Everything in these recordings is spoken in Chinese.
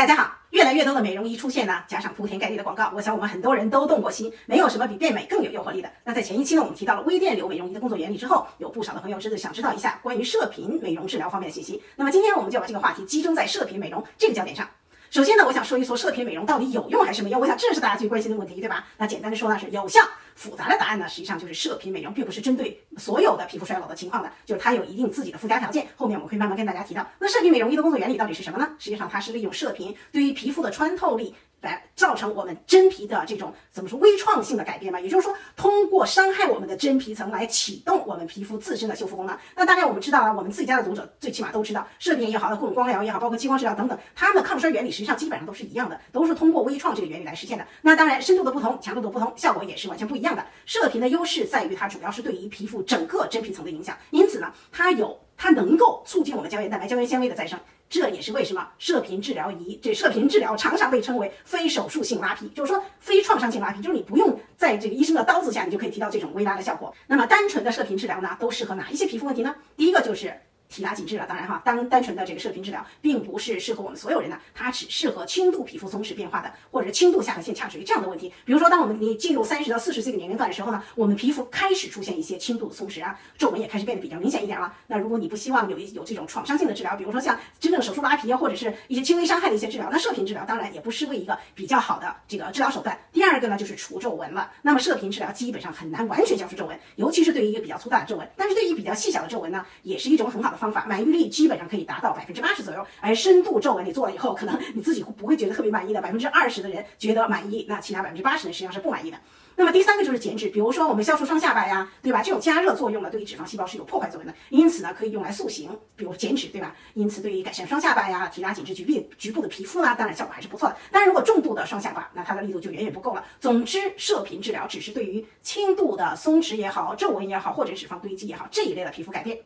大家好，越来越多的美容仪出现呢，加上铺天盖地的广告，我想我们很多人都动过心。没有什么比变美更有诱惑力的。那在前一期呢，我们提到了微电流美容仪的工作原理之后，有不少的朋友甚至想知道一下关于射频美容治疗方面的信息。那么今天我们就把这个话题集中在射频美容这个焦点上。首先呢，我想说一说射频美容到底有用还是没用？我想这是大家最关心的问题，对吧？那简单的说呢，是有效。复杂的答案呢，实际上就是射频美容并不是针对所有的皮肤衰老的情况的，就是它有一定自己的附加条件。后面我们会慢慢跟大家提到。那射频美容仪的工作原理到底是什么呢？实际上它是利用射频对于皮肤的穿透力。来造成我们真皮的这种怎么说微创性的改变吧？也就是说，通过伤害我们的真皮层来启动我们皮肤自身的修复功能。那大概我们知道啊，我们自己家的读者最起码都知道，射频也好，各种光疗也好，包括激光治疗等等，它们的抗衰原理实际上基本上都是一样的，都是通过微创这个原理来实现的。那当然，深度的不同，强度的不同，效果也是完全不一样的。射频的优势在于它主要是对于皮肤整个真皮层的影响，因此呢，它有它能够促进我们胶原蛋白、胶原纤维的再生。这也是为什么射频治疗仪，这射频治疗常常被称为非手术性拉皮，就是说非创伤性拉皮，就是你不用在这个医生的刀子下，你就可以提到这种微拉的效果。那么单纯的射频治疗呢，都适合哪一些皮肤问题呢？第一个就是。提拉紧致了，当然哈，单单纯的这个射频治疗并不是适合我们所有人的，它只适合轻度皮肤松弛变化的，或者是轻度下颌线下垂这样的问题。比如说，当我们你进入三十到四十岁的年龄段的时候呢，我们皮肤开始出现一些轻度的松弛啊，皱纹也开始变得比较明显一点了。那如果你不希望有一有这种创伤性的治疗，比如说像真正手术拉皮啊，或者是一些轻微伤害的一些治疗，那射频治疗当然也不失为一个比较好的这个治疗手段。第二个呢，就是除皱纹了。那么射频治疗基本上很难完全消除皱纹，尤其是对于一个比较粗大的皱纹，但是对于比较细小的皱纹呢，也是一种很好的方法，满意率。基本上可以达到百分之八十左右，而深度皱纹你做了以后，可能你自己不会觉得特别满意的，百分之二十的人觉得满意，那其他百分之八十人实际上是不满意的。那么第三个就是减脂，比如说我们消除双下巴呀，对吧？这种加热作用呢，对于脂肪细胞是有破坏作用的，因此呢，可以用来塑形，比如减脂，对吧？因此对于改善双下巴呀、提拉紧致局部局部的皮肤呢，当然效果还是不错的。但是如果重度的双下巴，那它的力度就远远不够了。总之，射频治疗只是对于轻度的松弛也好、皱纹也好，或者脂肪堆积也好这一类的皮肤改变。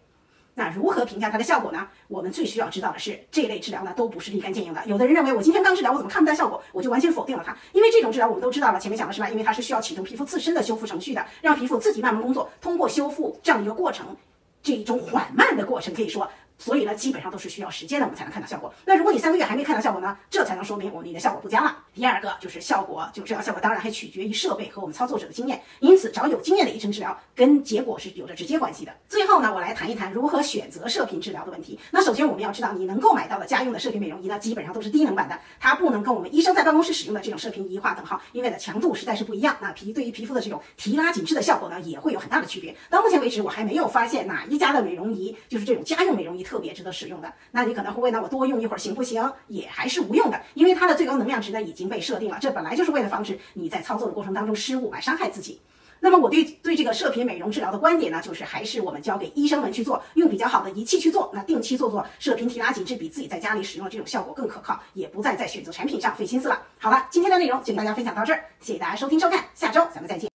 那如何评价它的效果呢？我们最需要知道的是，这类治疗呢都不是立竿见影的。有的人认为我今天刚治疗，我怎么看不到效果，我就完全否定了它。因为这种治疗我们都知道了，前面讲了是吧？因为它是需要启动皮肤自身的修复程序的，让皮肤自己慢慢工作，通过修复这样一个过程，这一种缓慢的过程，可以说。所以呢，基本上都是需要时间的，我们才能看到效果。那如果你三个月还没看到效果呢，这才能说明我们的效果不佳了。第二个就是效果，就治疗效果，当然还取决于设备和我们操作者的经验。因此，找有经验的医生治疗，跟结果是有着直接关系的。最后呢，我来谈一谈如何选择射频治疗的问题。那首先我们要知道，你能够买到的家用的射频美容仪呢，基本上都是低能版的，它不能跟我们医生在办公室使用的这种射频仪划等号，因为呢强度实在是不一样。那皮对于皮肤的这种提拉紧致的效果呢，也会有很大的区别。到目前为止，我还没有发现哪一家的美容仪，就是这种家用美容仪特别值得使用的。那你可能会问，那我多用一会儿行不行？也还是无用的，因为它的最高能量值呢已经被设定了，这本来就是为了防止你在操作的过程当中失误来伤害自己。那么我对对这个射频美容治疗的观点呢，就是还是我们交给医生们去做，用比较好的仪器去做，那定期做做射频提拉紧致，比自己在家里使用这种效果更可靠，也不再在选择产品上费心思了。好了，今天的内容就跟大家分享到这儿，谢谢大家收听收看，下周咱们再见。